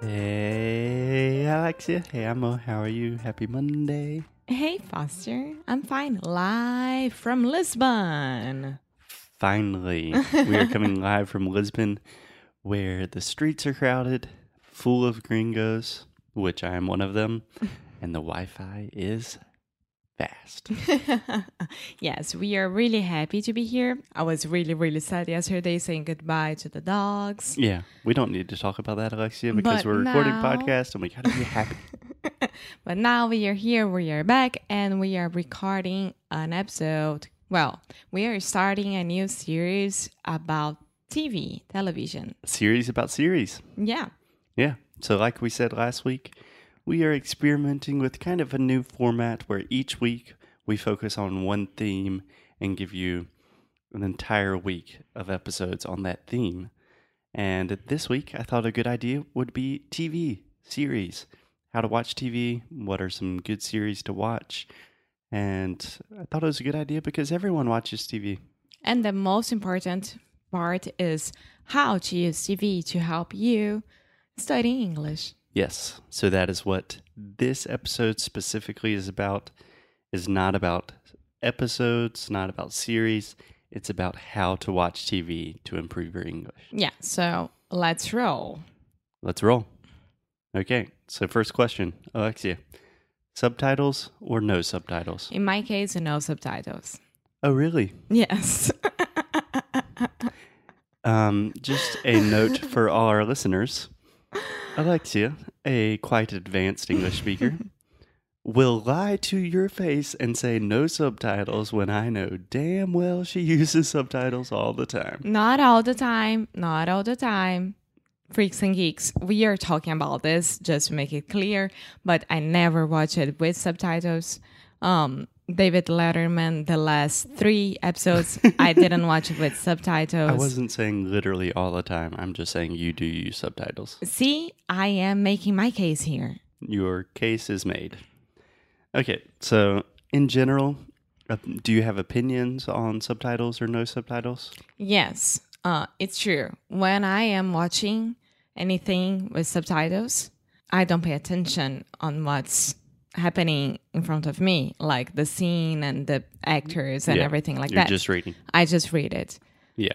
Hey, Alexia. Hey, Amo. How are you? Happy Monday. Hey, Foster. I'm fine. Live from Lisbon. Finally, we are coming live from Lisbon, where the streets are crowded, full of gringos, which I am one of them, and the Wi Fi is fast. yes, we are really happy to be here. I was really, really sad yesterday saying goodbye to the dogs. Yeah, we don't need to talk about that, Alexia, because But we're recording podcast and we gotta be happy. But now we are here, we are back, and we are recording an episode. Well, we are starting a new series about TV, television. series about series. Yeah. Yeah. So, like we said last week, we are experimenting with kind of a new format where each week we focus on one theme and give you an entire week of episodes on that theme. And this week, I thought a good idea would be TV series. How to watch TV, what are some good series to watch. And I thought it was a good idea because everyone watches TV. And the most important part is how to use TV to help you study English. Yes. So that is what this episode specifically is about. Is not about episodes, not about series. It's about how to watch TV to improve your English. Yeah, so let's roll. Let's roll. Okay. So first question, Alexia. Subtitles or no subtitles? In my case, no subtitles. Oh, really? Yes. Um, just a note for all our listeners. Alexia, a quite advanced English speaker, will lie to your face and say no subtitles when I know damn well she uses subtitles all the time. not all the time. Not all the time. Freaks and geeks, we are talking about this just to make it clear, but I never watch it with subtitles. Um, David Letterman, the last three episodes, I didn't watch it with subtitles. I wasn't saying literally all the time. I'm just saying you do use subtitles. See, I am making my case here. Your case is made. Okay, so in general, uh, do you have opinions on subtitles or no subtitles? Yes, uh, it's true. When I am watching anything with subtitles, I don't pay attention on what's happening in front of me, like the scene and the actors and Yeah, everything like You're that. just reading. I just read it. Yeah.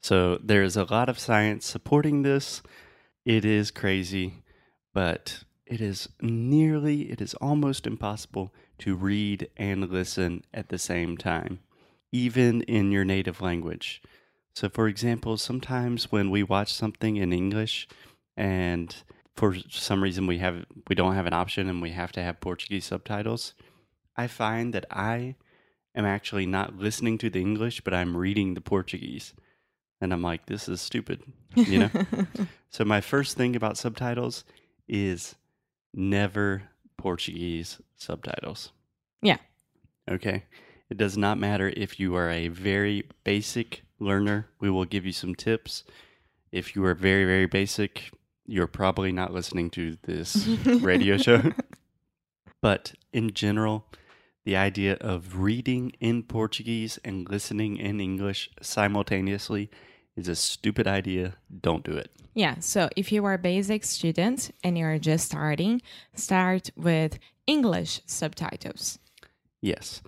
So there's a lot of science supporting this. It is crazy, but it is nearly, it is almost impossible to read and listen at the same time, even in your native language. So, for example, sometimes when we watch something in English and for some reason we have we don't have an option and we have to have Portuguese subtitles, I find that I am actually not listening to the English, but I'm reading the Portuguese. And I'm like, this is stupid, you know? so, my first thing about subtitles is never Portuguese subtitles. Yeah. Okay. It does not matter if you are a very basic learner, we will give you some tips. If you are very, very basic, you're probably not listening to this radio show. But in general, the idea of reading in Portuguese and listening in English simultaneously is a stupid idea. Don't do it. Yeah, so if you are a basic student and you're just starting, start with English subtitles. Yes.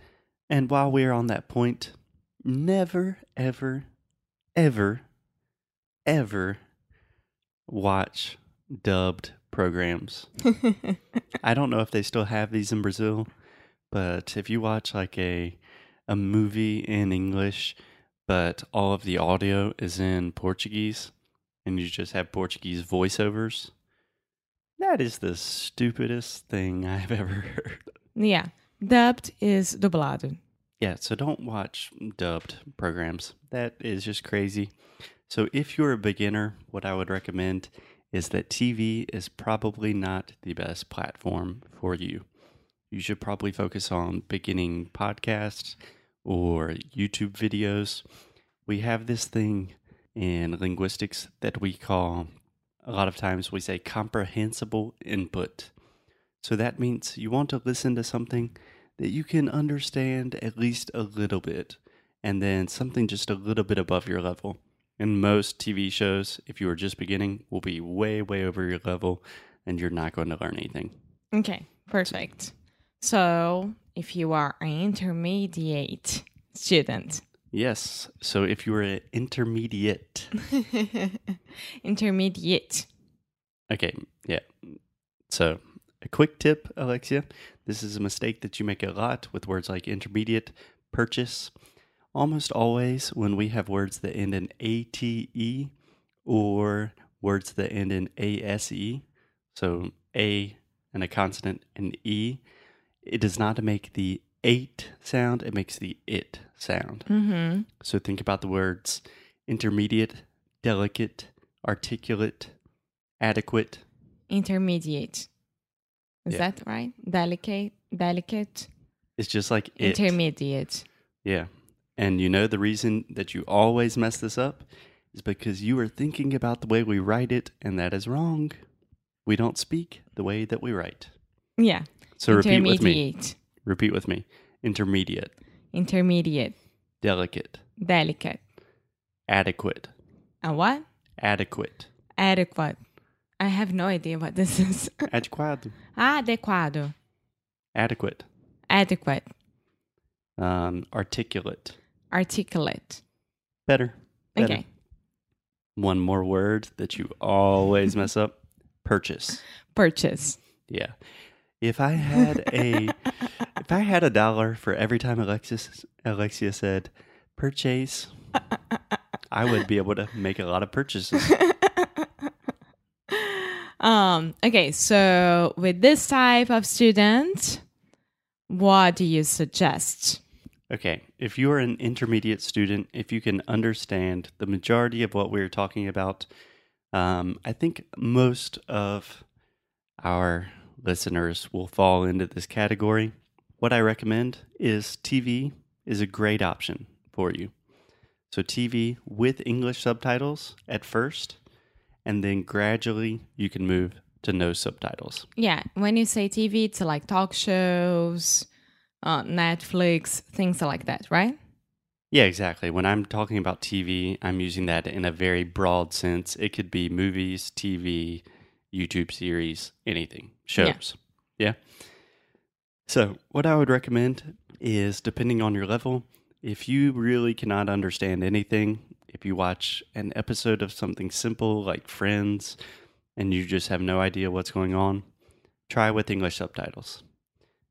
And while we're on that point, never, ever, ever, ever watch dubbed programs. I don't know if they still have these in Brazil, but if you watch like a a movie in English, but all of the audio is in Portuguese, and you just have Portuguese voiceovers, that is the stupidest thing I've ever heard. Yeah, dubbed is dublado. Yeah, so don't watch dubbed programs. That is just crazy. So if you're a beginner, what I would recommend is that TV is probably not the best platform for you. You should probably focus on beginning podcasts or YouTube videos. We have this thing in linguistics that we call, a lot of times we say comprehensible input. So that means you want to listen to something that you can understand at least a little bit, and then something just a little bit above your level. And most TV shows, if you are just beginning, will be way, way over your level, and you're not going to learn anything. Okay, perfect. So, if you are an intermediate student, Yes. So if you are an intermediate, intermediate, okay, yeah. So a quick tip, Alexia. This is a mistake that you make a lot with words like intermediate, purchase. Almost always, when we have words that end in ate or words that end in ase, so a and a consonant and e, it does not make the eight sound, it makes the it sound. mm-hmm. So think about the words intermediate, delicate, articulate, adequate. intermediate. Is Yeah. that right? Delicate, delicate, It's just like it. intermediate. yeah. And you know the reason that you always mess this up is because you are thinking about the way we write it, and that is wrong. We don't speak the way that we write. Yeah. So repeat with me. intermediate, Repeat with me. Intermediate, intermediate, delicate, delicate. adequate, And what? adequate, Adequate. I have no idea what this is. adequado, Adequado. adequate, Adequate. um, articulate, Articulate. better, better. Okay. One more word that you always mess up purchase. Purchase. Yeah. If I had a if I had a dollar for every time Alexis Alexia said purchase, I would be able to make a lot of purchases. Um, okay, so with this type of student, what do you suggest? Okay, if you are an intermediate student, if you can understand the majority of what we're talking about, um, I think most of our listeners will fall into this category. What I recommend is TV is a great option for you. So, TV with English subtitles at first, and then gradually you can move to no subtitles. Yeah, when you say TV, it's like talk shows, uh, Netflix, things like that, right? Yeah, exactly. When I'm talking about TV, I'm using that in a very broad sense. It could be movies, TV, YouTube series, anything, shows. Yeah. So, what I would recommend is depending on your level, if you really cannot understand anything, if you watch an episode of something simple like Friends and you just have no idea what's going on, try with English subtitles.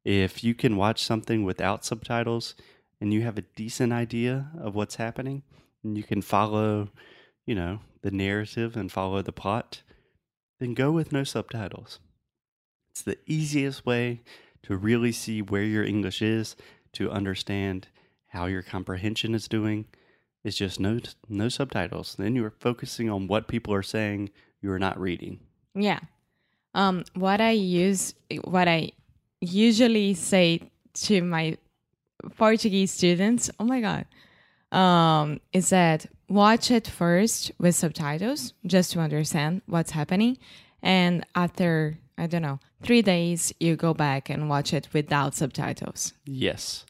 If you can watch something without subtitles and you have a decent idea of what's happening and you can follow, you know, the narrative and follow the plot, then go with no subtitles. It's the easiest way to really see where your English is, to understand how your comprehension is doing. It's just no no subtitles. Then you are focusing on what people are saying. You are not reading. Yeah. Um, what I use, what I usually say to my Portuguese students, oh my God, um, is that watch it first with subtitles just to understand what's happening. And after, I don't know, three days, you go back and watch it without subtitles. Yes.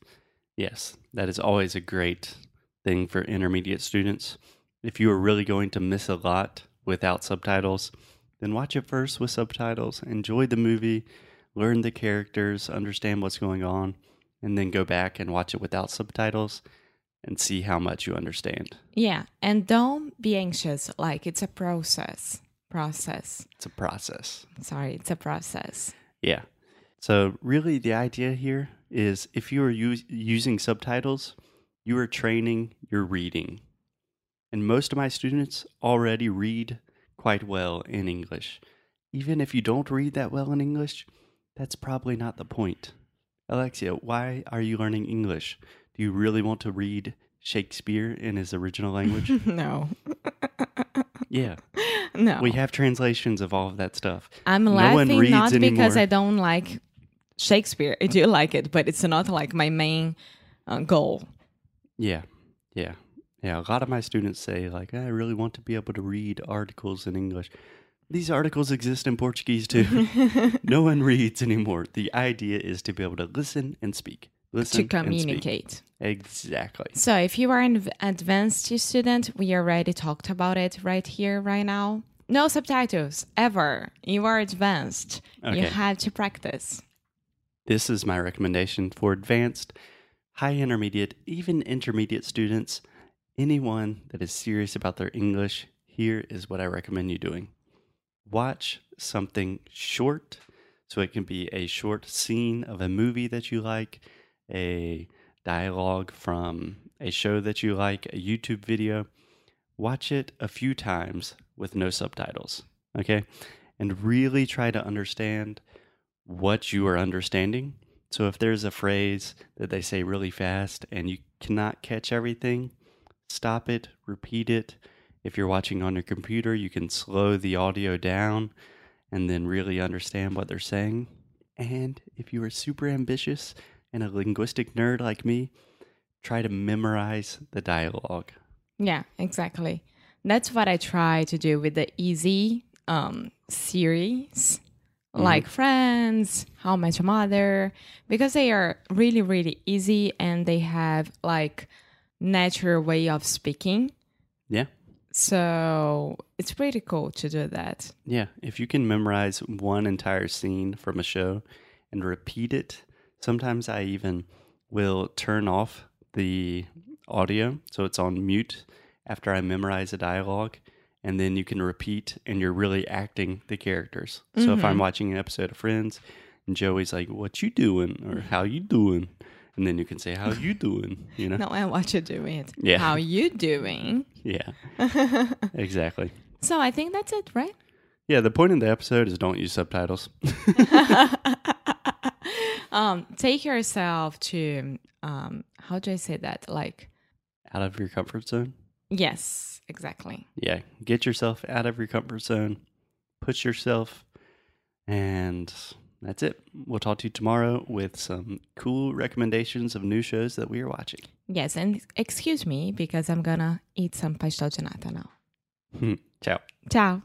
Yes. That is always a great thing for intermediate students. If you are really going to miss a lot without subtitles, then watch it first with subtitles, enjoy the movie, learn the characters, understand what's going on, and then go back and watch it without subtitles and see how much you understand. Yeah. And don't be anxious. Like it's a process. Process. It's a process. Sorry, it's a process. Yeah. So, really, the idea here is if you are us- using subtitles, you are training your reading. And most of my students already read quite well in English. Even if you don't read that well in English, that's probably not the point. Alexia, why are you learning English? Do you really want to read Shakespeare in his original language? no. yeah. no. We have translations of all of that stuff. I'm no laughing not because. I don't like Shakespeare. I do like it, but it's not like my main uh, goal. Yeah, yeah, yeah. A lot of my students say like, I really want to be able to read articles in English. These articles exist in Portuguese too. no one reads anymore. The idea is to be able to listen and speak. Listen to communicate. Exactly. So, if you are an advanced student, we already talked about it right here, right now. No subtitles ever. You are advanced. You have to practice. This is my recommendation for advanced, high intermediate, even intermediate students. Anyone that is serious about their English, here is what I recommend you doing. Watch something short. So it can be a short scene of a movie that you like, a dialogue from a show that you like, a YouTube video. Watch it a few times with no subtitles, okay? And really try to understand what you are understanding. So if there's a phrase that they say really fast and you cannot catch everything, stop it, repeat it. If you're watching on your computer, you can slow the audio down and then really understand what they're saying. And if you are super ambitious and a linguistic nerd like me, try to memorize the dialogue. Yeah, exactly. That's what I try to do with the easy um, series, like Friends, How I Met Your Mother, because they are really, really easy and they have like natural way of speaking. Yeah. So it's pretty cool to do that. Yeah, if you can memorize one entire scene from a show and repeat it, sometimes I even will turn off the audio so it's on mute after I memorize a dialogue and then you can repeat and you're really acting the characters. So if I'm mm-hmm. watching an episode of Friends and Joey's like, "What you doing?" or "How you doing?" And then you can say, "How you doing?" you know? No, I watch you do it. Yeah. How you doing? Yeah. exactly. So I think that's it, right? Yeah, the point of the episode is don't use subtitles. um, take yourself to um, how do I say that? Like, Out of your comfort zone. yes, exactly. yeah, get yourself out of your comfort zone, push yourself, and that's it. We'll talk to you tomorrow with some cool recommendations of new shows that we are watching. Yes, and excuse me because I'm gonna eat some pastel de nata now. Ciao. Ciao.